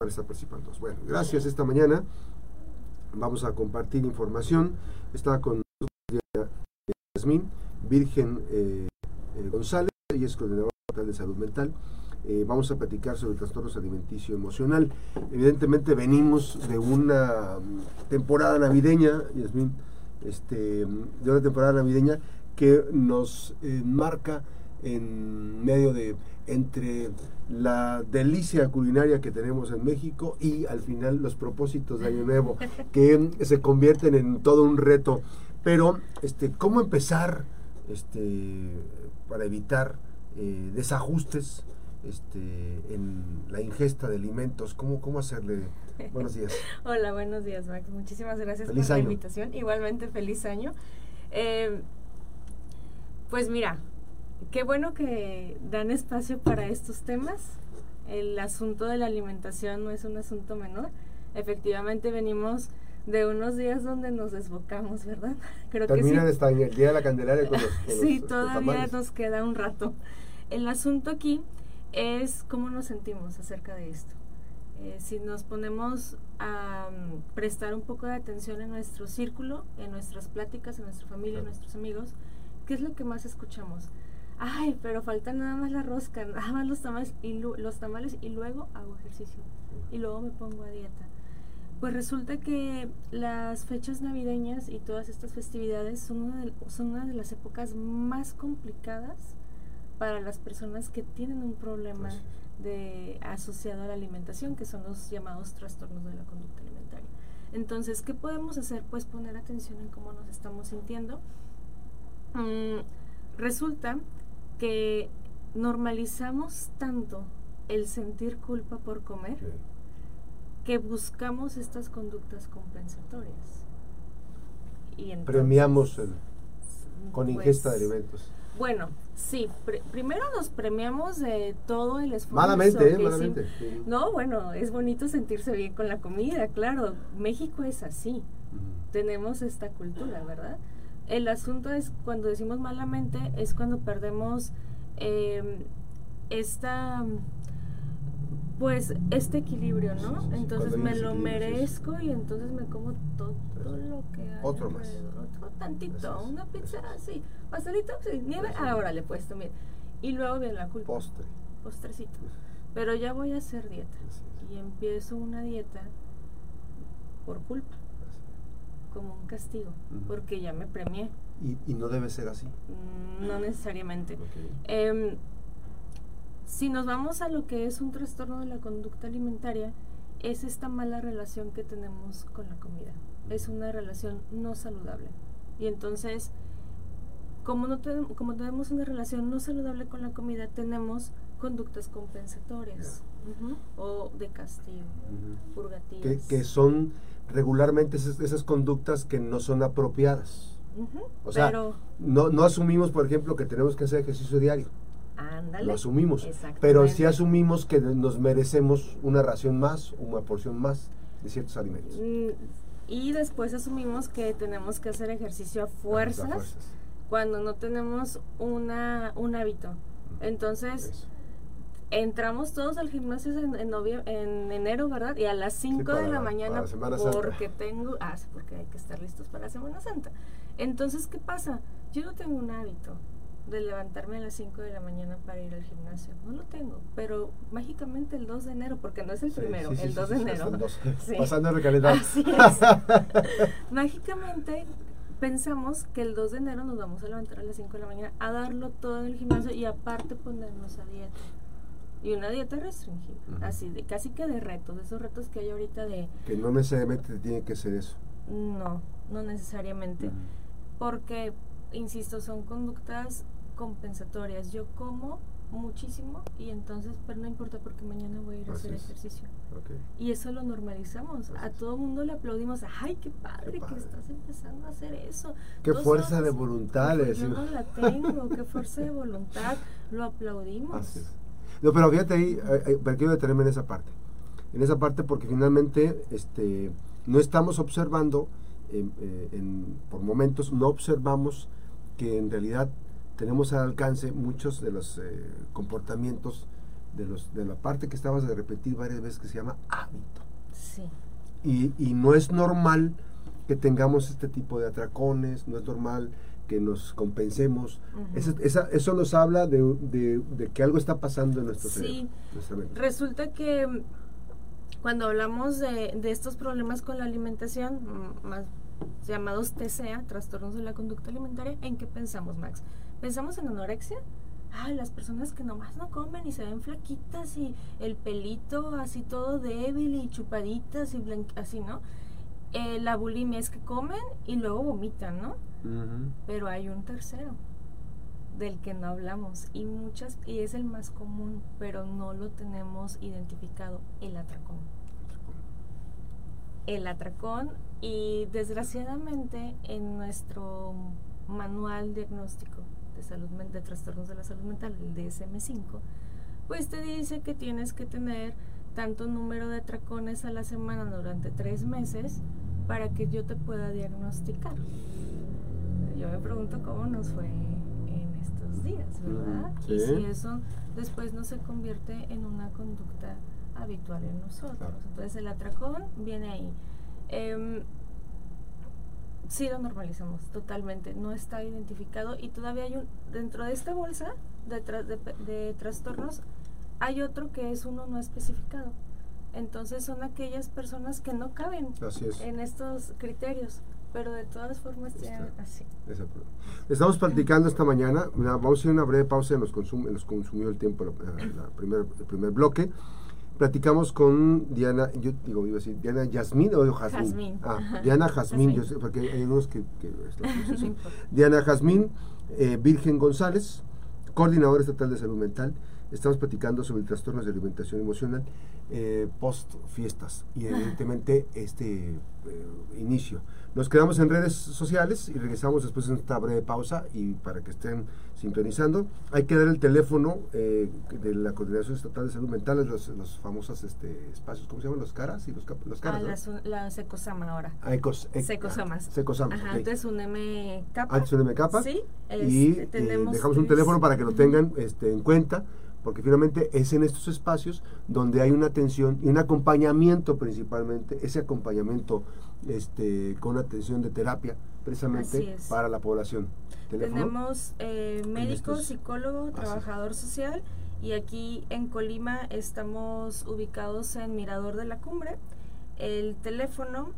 van a estar participando. Bueno, gracias esta mañana. Vamos a compartir información. Está con nosotros Yasmín Virgen eh, eh, González, ella es coordinadora de salud mental. Eh, vamos a platicar sobre trastornos alimenticio emocional. Evidentemente venimos de una mm, temporada navideña, Yasmín, este, de una temporada navideña que nos marca en medio de entre la delicia culinaria que tenemos en México y al final los propósitos de Año Nuevo que se convierten en todo un reto. Pero, este, ¿cómo empezar este, para evitar eh, desajustes este, en la ingesta de alimentos? ¿Cómo, cómo hacerle? Buenos días. Hola, buenos días, Max. Muchísimas gracias por la invitación. Igualmente, feliz año. Eh, pues mira, qué bueno que dan espacio para estos temas. El asunto de la alimentación no es un asunto menor. Efectivamente venimos de unos días donde nos desbocamos, ¿verdad? Creo Termina que sí. el día de la Candelaria con los, Sí, este, todavía nos queda un rato. El asunto aquí es cómo nos sentimos acerca de esto. Eh, si nos ponemos a mm, prestar un poco de atención en nuestro círculo, en nuestras pláticas, en nuestra familia, en nuestros amigos, ¿qué es lo que más escuchamos? Ay, pero falta nada más la rosca, nada más los tamales y, los tamales y luego hago ejercicio y luego me pongo a dieta. Pues resulta que las fechas navideñas y todas estas festividades son una de, son una de las épocas más complicadas para las personas que tienen un problema de, asociado a la alimentación, que son los llamados trastornos de la conducta alimentaria. Entonces, ¿qué podemos hacer? Pues poner atención en cómo nos estamos sintiendo. Mm, resulta que normalizamos tanto el sentir culpa por comer que buscamos estas conductas compensatorias. Y Premiamos con pues, ingesta de alimentos. Bueno, sí, primero nos premiamos de todo el esfuerzo. Malamente, ¿eh? malamente. No, bueno, es bonito sentirse bien con la comida, claro. México es así. Tenemos esta cultura, ¿verdad? El asunto es cuando decimos malamente es cuando perdemos eh, esta pues este equilibrio, ¿no? entonces me lo merezco y entonces me como todo lo que hay. Otro más. Otro tantito, una pizza así, pastelito, sí, nieve, ahora le he puesto, mire. Y luego viene la culpa. Postre. Postrecito. Pero ya voy a hacer dieta. Y empiezo una dieta por culpa como un castigo, porque ya me premié. ¿Y, no debe ser así? Mm, no necesariamente. Em, si nos vamos a lo que es un trastorno de la conducta alimentaria, es esta mala relación que tenemos con la comida. Es una relación no saludable. Y entonces, como, no como tenemos una relación no saludable con la comida, tenemos conductas compensatorias o de castigo, purgativas. que son regularmente esas, conductas que no son apropiadas. o sea, no, no asumimos, por ejemplo, que tenemos que hacer ejercicio diario. Ándale. Lo asumimos. Pero sí asumimos que nos merecemos una ración más, una porción más de ciertos alimentos. Mm, y después asumimos que tenemos que hacer ejercicio a fuerzas, cuando no tenemos una, un hábito. Entonces, entramos todos al gimnasio en, en, enero, ¿verdad? Y a las 5 de la mañana porque tengo, ah, sí, porque hay que estar listos para la Semana Santa. Entonces, ¿qué pasa? Yo no tengo un hábito de levantarme a las 5 de la mañana para ir al gimnasio. No lo tengo, pero mágicamente el 2 de enero, porque no es el primero, el 2 de enero. Pasando el Así es. mágicamente pensamos que el 2 de enero nos vamos a levantar a las 5 de la mañana a darlo todo en el gimnasio y aparte ponernos a dieta y una dieta restringida, así de casi que de retos, de esos retos que hay ahorita de... Que no necesariamente tiene que ser eso. No, no necesariamente, porque, insisto, son conductas compensatorias. Yo como muchísimo y entonces, pero no importa porque mañana voy a ir a hacer ejercicio. Y eso lo normalizamos. a todo mundo le aplaudimos. ¡Ay, qué padre, que estás empezando a hacer eso! ¡Qué fuerza de voluntad! Yo no la tengo. ¡Qué fuerza de voluntad! Lo aplaudimos. No, pero fíjate ahí, pero quiero detenerme en esa parte. En esa parte porque finalmente este, no estamos observando, eh, por momentos no observamos que en realidad tenemos al alcance muchos de los eh, comportamientos de, los, de la parte que estabas de repetir varias veces que se llama hábito. Sí. Y, y no es normal que tengamos este tipo de atracones, no es normal que nos compensemos. Ujú. Esa- esa- eso nos habla de, de- de que algo está pasando en nuestro Sí. cerebro. Resulta que mm, cuando hablamos de, de estos problemas con la alimentación, mm, más llamados TCA, trastornos de la conducta alimentaria, ¿en qué pensamos, Max? ¿Pensamos en anorexia? Ay, las personas que nomás no comen y se ven flaquitas y el pelito así todo débil y chupaditas y así, ¿no? Eh, la bulimia es que comen y luego vomitan, ¿no? Pero hay un tercero del que no hablamos y muchas y es el más común, pero no lo tenemos identificado, el atracón. El atracón y desgraciadamente en nuestro manual diagnóstico de salud de trastornos de la salud mental, el DSM5, pues te dice que tienes que tener tanto número de atracones a la semana durante tres meses para que yo te pueda diagnosticar. Yo me pregunto cómo nos fue en estos días, ¿verdad? Y si eso después no se convierte en una conducta habitual en nosotros. Claro. Entonces el atracón viene ahí. Em, sí lo normalizamos totalmente, no está identificado y todavía hay un, dentro de esta bolsa de, tra- de de trastornos hay otro que es uno no especificado. Entonces son aquellas personas que no caben es. en estos criterios, pero de todas formas tienen así. Estamos platicando esta mañana, vamos a hacer una breve pausa, nos, consum- nos consumió el tiempo la, la primer, el primer bloque. Platicamos con Diana, yo digo, iba a decir, Diana Yasmín o Jazmín. Jazmín, Ah. Diana Jazmín, yo sé, porque hay unos que... que es la No. Diana Jazmín, eh, Virgen González, coordinadora estatal de salud mental. Estamos platicando sobre trastornos de alimentación emocional eh, post fiestas y evidentemente este eh, inicio. Nos quedamos en redes sociales y regresamos después de esta breve pausa y para que estén sintonizando. Hay que dar el teléfono eh, de la Coordinación Estatal de Salud Mental, los, los famosos este, espacios, ¿cómo se llaman? Los caras y los, los Ah, caras. ¿no? las, secosama ahora. Ah, ecos- ec- Secosamas. ah, Secosamas, Ajá, ok. antes un M capa. Antes un MK Sí, y este, tenemos dejamos un teléfono para que lo tengan este, en cuenta, porque finalmente es en estos espacios donde hay una atención y un acompañamiento principalmente, ese acompañamiento este, con atención de terapia precisamente para la población. ¿Teléfono? Tenemos eh, médico, psicólogo, trabajador social y aquí en Colima estamos ubicados en Mirador de la Cumbre. El teléfono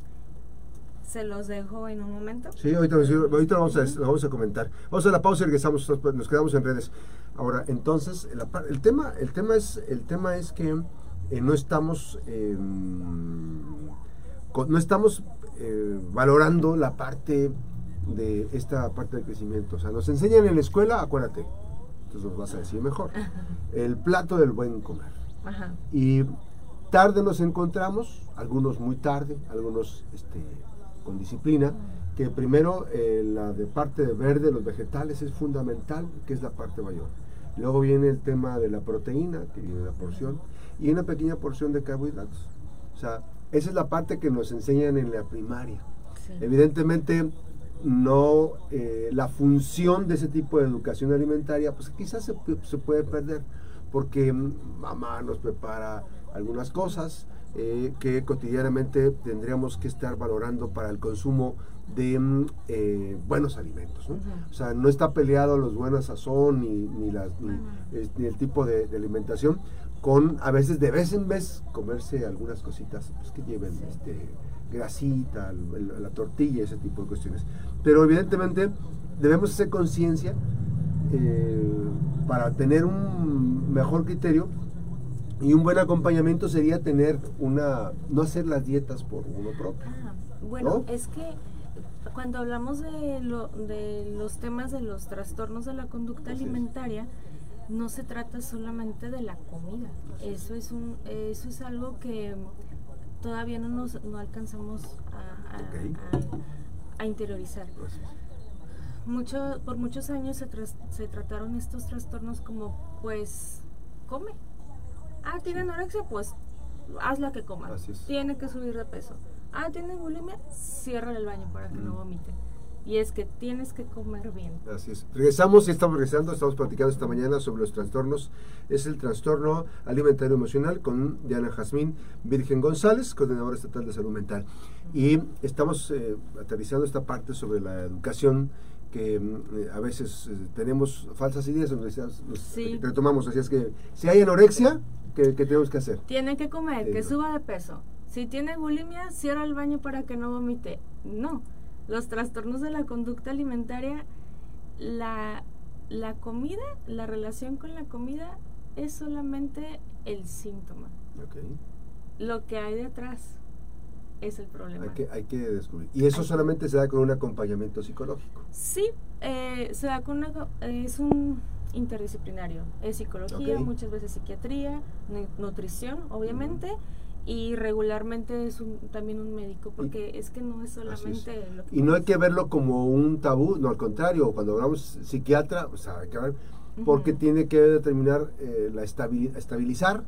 se los dejo en un momento. Sí, ahorita, ahorita lo, vamos a, lo vamos a comentar. Vamos a la pausa y regresamos, nos quedamos en redes. Ahora, entonces, par- el, tema, el, tema es, el tema es que eh, no estamos, eh, no estamos eh, valorando la parte de esta parte del crecimiento. O sea, nos enseñan en la escuela, acuérdate, entonces nos vas a decir mejor, el plato del buen comer. Ajá. Y tarde nos encontramos, algunos muy tarde, algunos este, con disciplina, que primero eh, la de parte de verde, los vegetales, es fundamental, que es la parte mayor. Luego viene el tema de la proteína, que viene la porción, y una pequeña porción de carbohidratos. O sea, esa es la parte que nos enseñan en la primaria. Sí. Evidentemente, no eh, la función de ese tipo de educación alimentaria, pues quizás se, se puede perder, porque mamá nos prepara algunas cosas eh, que cotidianamente tendríamos que estar valorando para el consumo de eh, buenos alimentos. ¿no? O sea, no está peleado los buenos sazón ni, ni, las, ni, es- ni el tipo de, de alimentación con a veces de vez en vez comerse algunas cositas pues, que lleven Sí. este, grasita, el- el- la tortilla, ese tipo de cuestiones. Pero evidentemente debemos hacer conciencia eh, para tener un mejor criterio y un buen acompañamiento sería tener una, no hacer las dietas por uno propio. Ah, bueno, ¿No? es que cuando hablamos de, lo, de los temas de los trastornos de la conducta Así es. alimentaria, no se trata solamente de la comida. Eso es un, eso es algo que todavía no nos no alcanzamos a, a- Ok. a- a interiorizar. Mucho, por muchos años se, tras- se trataron estos trastornos como, pues, come. Ah, tiene anorexia, pues hazla que coma. Tiene que subir de peso. Ah, tiene bulimia, cierra el baño para que no Mm. vomite. y es que tienes que comer bien. Así es. Regresamos, estamos regresando, estamos platicando esta mañana sobre los trastornos. Es el trastorno alimentario emocional con Diana Jazmín Virgen González, coordinadora estatal de salud mental. Y estamos eh, aterrizando esta parte sobre la educación que mm, eh, a veces eh, tenemos falsas ideas, nos, sí. retomamos, así es que si hay anorexia, ¿qué, tenemos que hacer? Tiene que comer, que suba de peso. Si tiene bulimia, cierra el baño para que no vomite. No los trastornos de la conducta alimentaria, la, la comida, la relación con la comida es solamente el síntoma. Lo que hay detrás es el problema. Hay que, hay que descubrir. ¿Y eso solamente se da con un acompañamiento psicológico? Sí, eh, se da con una, es un interdisciplinario. Es psicología, muchas veces psiquiatría, nutrición, obviamente y regularmente es un, también un médico, porque es que no es solamente lo que... Y no hay que verlo como un tabú, no, al contrario, cuando hablamos psiquiatra, o sea, hay que ver, porque tiene que determinar eh, la estabilizar,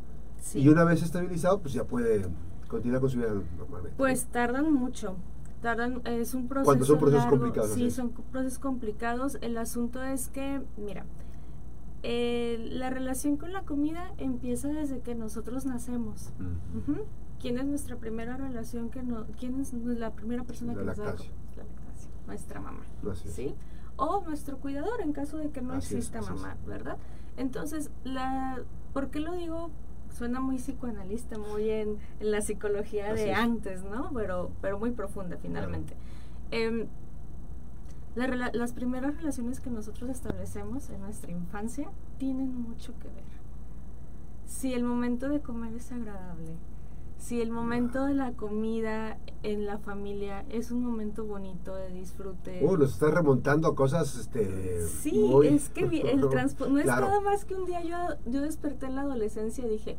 y una vez estabilizado, pues ya puede continuar con su vida normalmente. Pues tardan mucho, tardan, es un proceso Cuando son procesos complicados. Sí, son procesos complicados, el asunto es que, mira, eh, la relación con la comida empieza desde que nosotros nacemos. ¿Quién es nuestra primera relación? Que no, ¿Quién es la primera persona que nos da? La lactancia. Nuestra mamá. ¿Sí? O nuestro cuidador en caso de que no exista mamá, ¿verdad? Entonces, la, ¿por qué lo digo? Suena muy psicoanalista, muy en, la psicología de antes, ¿no? Pero, pero muy profunda finalmente. Em, las primeras relaciones que nosotros establecemos en nuestra infancia tienen mucho que ver. Si el momento de comer es agradable, si el momento de la comida en la familia es un momento bonito de disfrute. Uh, nos está remontando a cosas, este. Sí, es que el transporte no es nada más que un día yo, yo desperté en la adolescencia y dije,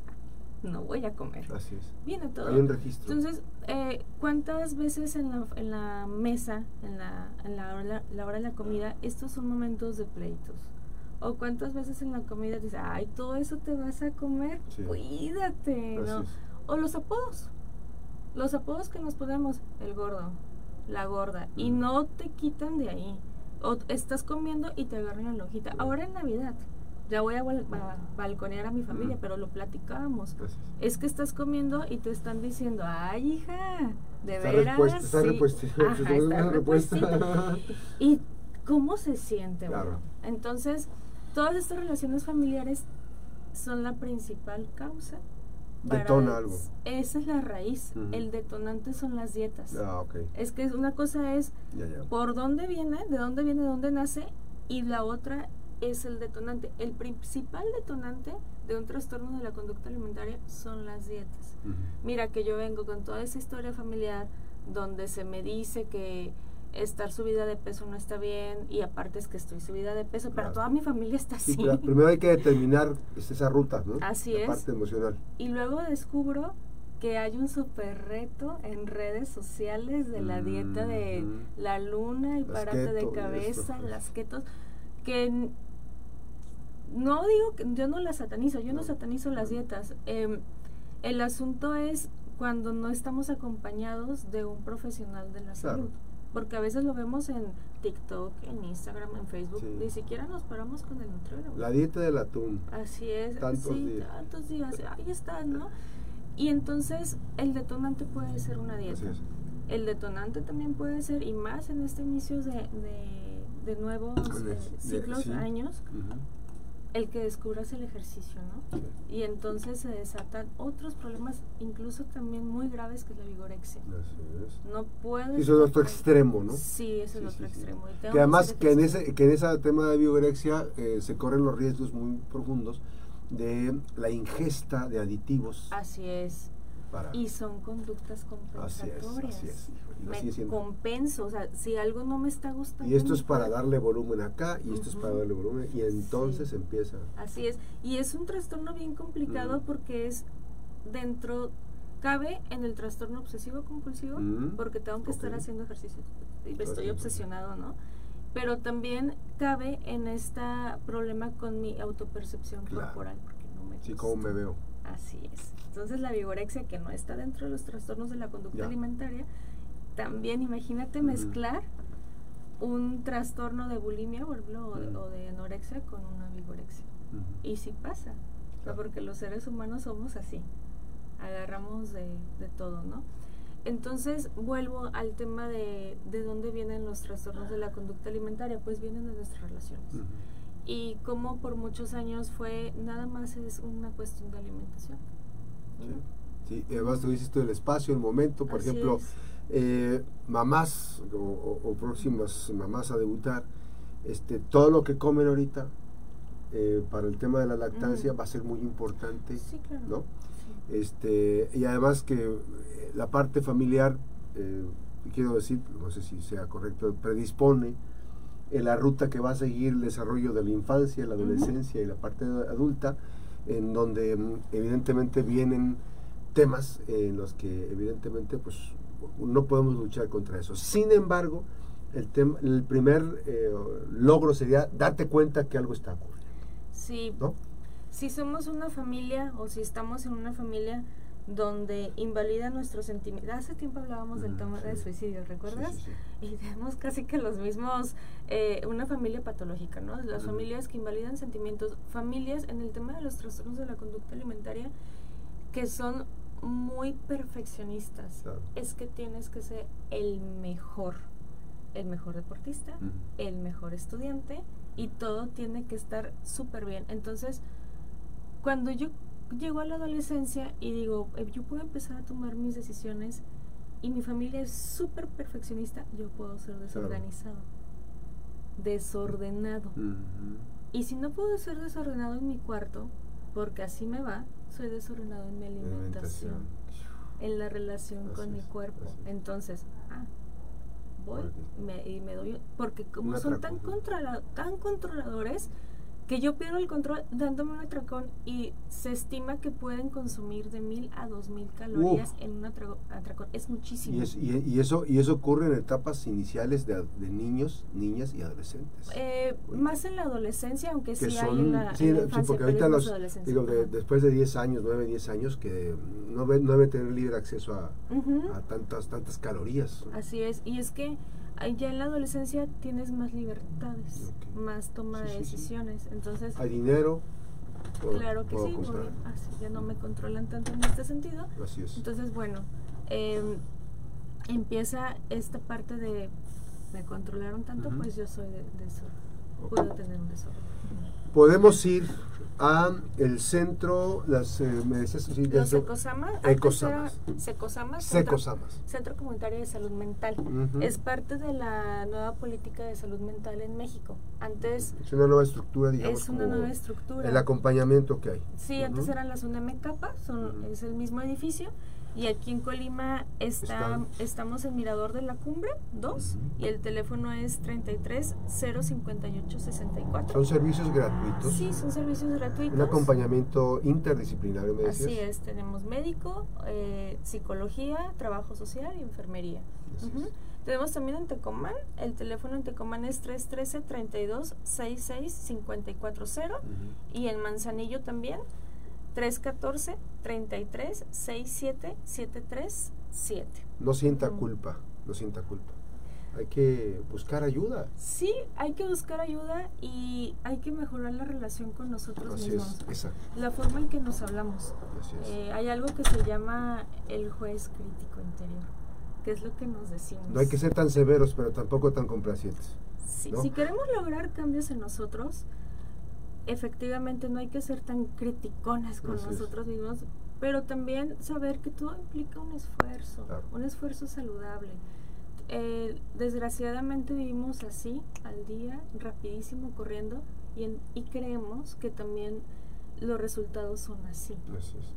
no voy a comer. Así es. Viene todo. Hay un registro. Entonces, eh, ¿cuántas veces en la, en la mesa, en, la, en la, hora, la hora de la comida, estos son momentos de pleitos? ¿O cuántas veces en la comida dices, ay, todo eso te vas a comer? Cuídate, ¿no? O los apodos. Los apodos que nos ponemos, el gordo, la gorda, y no te quitan de ahí. O estás comiendo y te agarran la hojita. Ahora en Navidad, ya voy a, balconear a mi familia, pero lo platicábamos. Es que estás comiendo y te están diciendo, ay, hija, de veras. Está está ¿Y cómo se siente? entonces, todas estas relaciones familiares son la principal causa. Detona algo. Esa es la raíz. El detonante son las dietas. Ah, es que una cosa es por dónde viene, de dónde viene, de dónde nace, y la otra es el detonante. El principal detonante de un trastorno de la conducta alimentaria son las dietas. Mira que yo vengo con toda esa historia familiar donde se me dice que estar subida de peso no está bien y aparte es que estoy subida de peso, pero toda mi familia está así. primero hay que determinar esa ruta, ¿no? Así la es. Parte emocional. Y luego descubro que hay un super reto en redes sociales de la dieta de la luna, el parate de cabeza, las ketos, que no digo que yo no las satanizo, yo no, satanizo las dietas. Em, el asunto es cuando no estamos acompañados de un profesional de la salud. Porque a veces lo vemos en TikTok, en Instagram, en Facebook. Ni siquiera nos paramos con el nutriólogo. La dieta del atún. Así es. Tantos sí, días. tantos días. Ahí está, ¿no? Y entonces el detonante puede ser una dieta. El detonante también puede ser, y más en este inicio de, de, nuevos eh, ciclos, años, el que descubras el ejercicio, ¿no? Y entonces se desatan otros problemas, incluso también muy graves, que es la vigorexia. Así es. No puedes... Eso es otro extremo, ¿no? Sí, es el otro extremo. Que además que en, ese, que en ese tema de vigorexia eh, se corren los riesgos muy profundos de la ingesta de aditivos. Así es. Y son conductas compensatorias. Así es, me compenso, o sea, si algo no me está gustando. Y esto es para darle volumen acá y esto es para darle volumen y entonces empieza. Así es, y es un trastorno bien complicado porque es dentro, cabe en el trastorno obsesivo compulsivo porque tengo que estar haciendo ejercicio, estoy obsesionado, ¿no? Pero también cabe en este problema con mi autopercepción corporal porque no me Sí, cómo me veo. Así es. Entonces la vigorexia que no está dentro de los trastornos de la conducta alimentaria también imagínate mezclar un trastorno de bulimia, por ejemplo, o, de, anorexia con una vigorexia. Y sí pasa, porque los seres humanos somos así, agarramos de, de todo, ¿no? Entonces vuelvo al tema de, de dónde vienen los trastornos de la conducta alimentaria, pues vienen de nuestras relaciones. Y como por muchos años fue, nada más es una cuestión de alimentación. Sí, sí. además tú dices tú el espacio, el momento, por ejemplo, eh, mamás o, próximas mamás a debutar, este, todo lo que comen ahorita eh, para el tema de la lactancia va a ser muy importante, sí, claro. ¿no? Este, y además que la parte familiar, eh, quiero decir, no sé si sea correcto, predispone en la ruta que va a seguir el desarrollo de la infancia, la adolescencia y la parte adulta, en donde mm, evidentemente vienen temas en los que evidentemente pues no podemos luchar contra eso. Sin embargo, el, tema, el primer eh, logro sería darte cuenta que algo está ocurriendo. Sí. Si somos una familia o si estamos en una familia donde invalida nuestros sentimientos. Hace tiempo hablábamos del tema de suicidio, ¿recuerdas? Y tenemos casi que los mismos, eh, una familia patológica, ¿no? Las familias que invalidan sentimientos, familias en el tema de los trastornos de la conducta alimentaria que son muy perfeccionistas. Es que tienes que ser el mejor, el mejor deportista, el mejor estudiante y todo tiene que estar súper bien. Entonces, cuando yo llego a la adolescencia y digo, eh, yo puedo empezar a tomar mis decisiones y mi familia es súper perfeccionista, yo puedo ser desorganizado. Desordenado. Y si no puedo ser desordenado en mi cuarto, porque así me va, soy desordenado en mi alimentación, en la relación con mi cuerpo. Entonces, ah, voy y me doy, porque como son tan, tan controladores, que yo pierdo el control dándome un atracón y se estima que pueden consumir de mil a dos mil calorías en un atracón. Es muchísimo. Y, eso, y eso ocurre en etapas iniciales de, niños, niñas y adolescentes. Eh, más en la adolescencia, aunque sí hay una. Sí, porque ahorita los. Digo, después de 10 años, 9, 10 años, que no, no debe tener libre acceso a, a tantas, tantas calorías. Así es. Y es que ya en la adolescencia tienes más libertades, más toma de decisiones. Entonces, hay dinero. claro que sí, así ya no me controlan tanto en este sentido. Así es. Entonces, bueno, em, empieza esta parte de me controlaron tanto, pues yo soy de, eso. Puedo tener un desorden. Podemos ir a el centro, las, eh, me decías, sí, Los ecosamas. Ecosamas. Secosamas. Centro, centro, Comunitario de Salud Mental. Es parte de la nueva política de salud mental en México. Antes... Es una nueva estructura, digamos. Es una nueva estructura. El acompañamiento que hay. Sí, antes eran las UNM capa, son, es el mismo edificio y aquí en Colima está, estamos en Mirador de la Cumbre 2 y el teléfono es 33 058 64. ¿Son servicios gratuitos? Sí, son servicios gratuitos. Un acompañamiento interdisciplinario, me decías. Así es, tenemos médico, eh, psicología, trabajo social y enfermería. Tenemos también en Tecomán, el teléfono en Tecomán es 313 32 66 540 y en Manzanillo también 314 33 67 73 7. No sienta culpa, no sienta culpa. Hay que buscar ayuda. Sí, hay que buscar ayuda y hay que mejorar la relación con nosotros Así mismos. Es, exacto. La forma en que nos hablamos. Así es. Eh, hay algo que se llama el juez crítico interior, que es lo que nos decimos. No hay que ser tan severos, pero tampoco tan complacientes. Sí, Si queremos lograr cambios en nosotros, efectivamente no hay que ser tan criticones con nosotros mismos, pero también saber que todo implica un esfuerzo, un esfuerzo saludable. Eh, desgraciadamente vivimos así, al día, rapidísimo, corriendo, y, y creemos que también los resultados son así.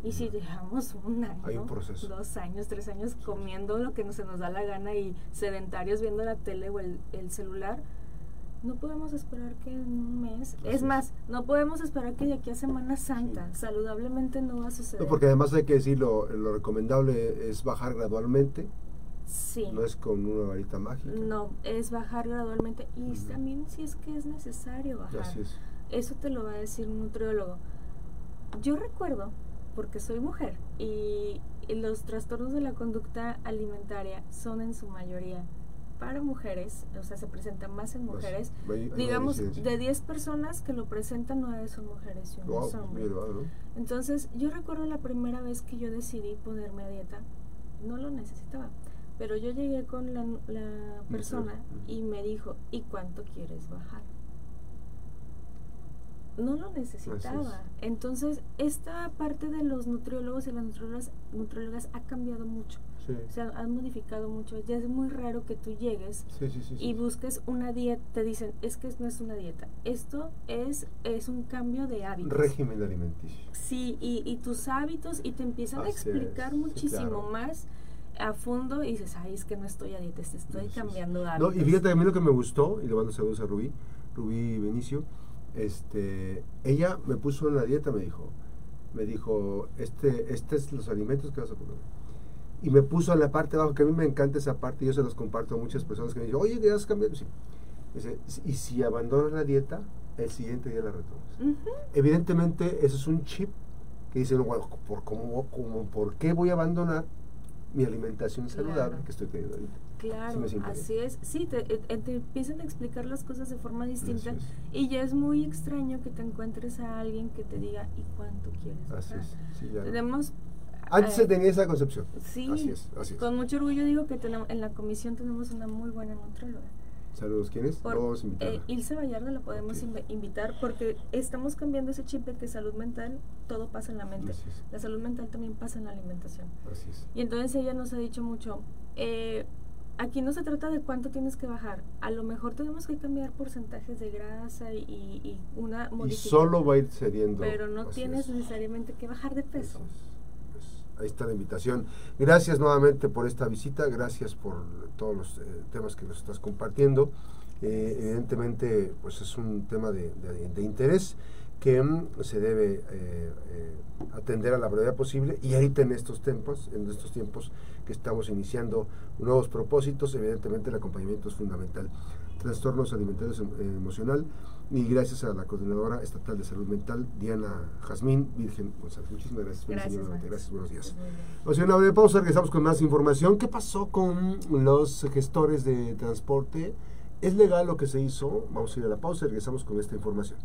Y si dejamos un año, dos años, tres años comiendo lo que se nos da la gana y sedentarios viendo la tele o el, el celular, no podemos esperar que en un mes, es más, no podemos esperar que de aquí a Semana Santa, saludablemente no va a suceder. porque además hay que decirlo, lo recomendable es bajar gradualmente. Sí. No es con una varita mágica. No, es bajar gradualmente y también si es que es necesario bajar. Eso te lo va a decir un nutriólogo. Yo recuerdo, porque soy mujer, y los trastornos de la conducta alimentaria son en su mayoría para mujeres, o sea, se presenta más en Pues, mujeres. Digamos, de 10 personas que lo presentan, 9 son mujeres y uno Wow, es hombre. muy elevado, ¿no? Entonces, yo recuerdo la primera vez que yo decidí ponerme a dieta, no lo necesitaba, pero yo llegué con la, la persona y me dijo, ¿y cuánto quieres bajar? No lo necesitaba. Entonces, esta parte de los nutriólogos y las nutriólogas, nutriólogas ha cambiado mucho. Sí. O sea, han modificado mucho. Ya es muy raro que tú llegues Sí, sí, y busques una dieta, te dicen, es que no es una dieta, esto es, es un cambio de hábitos. Régimen alimenticio. Sí, y, y tus hábitos, y te empiezan a explicar es, muchísimo claro. más a fondo y dices, ay, es que no estoy a dieta, estoy cambiando No, hábitos. y fíjate, a mí lo que me gustó, y le mando saludos a Rubí, Rubí Benicio, este, ella me puso en la dieta, me dijo, me dijo, este, este es los alimentos que vas a comer. Y me puso en la parte de abajo, que a mí me encanta esa parte, y yo se los comparto a muchas personas que me dicen, oye, ¿qué has cambiado? Sí. Dice, y si abandonas la dieta, el siguiente día la retomas. Ujú, Evidentemente, eso es un chip que dice, bueno, ¿por, cómo, cómo- ¿por qué voy a abandonar mi alimentación saludable Claro. que estoy teniendo ahorita? Claro, Sí así es. Sí, te, eh, eh, te empiezan a explicar las cosas de forma distinta y ya es muy extraño que te encuentres a alguien que te diga, ¿y cuánto quieres Así bajar?". es, sí, ya. Tenemos... Antes eh, se tenía esa concepción. Sí, Así es, así es. con mucho orgullo digo que tenemos, en la comisión tenemos una muy buena nutrióloga. Saludos, ¿quién es? Por, vamos a eh, Ilse Vallardo la podemos invitar porque estamos cambiando ese chip de que salud mental, todo pasa en la mente. La salud mental también pasa en la alimentación. Así es. Y entonces ella nos ha dicho mucho, eh, aquí no se trata de cuánto tienes que bajar, a lo mejor tenemos que cambiar porcentajes de grasa y, y una Y modificación. solo va a ir cediendo. Pero no tienes es. necesariamente que bajar de peso. Ahí está la invitación. Gracias nuevamente por esta visita, gracias por todos los eh, temas que nos estás compartiendo. Eh, evidentemente, pues es un tema de, de- interés que mm, se debe eh, atender a la brevedad posible y ahorita en estos tiempos, en estos tiempos que estamos iniciando nuevos propósitos, evidentemente el acompañamiento es fundamental. Trastornos alimentarios em- emocional y gracias a la coordinadora estatal de salud mental, Diana Jazmín Virgen González. Muchísimas gracias. Gracias, buenos días. O sea, una breve pausa, regresamos con más información. ¿Qué pasó con los gestores de transporte? ¿Es legal lo que se hizo? Vamos a ir a la pausa y regresamos con esta información.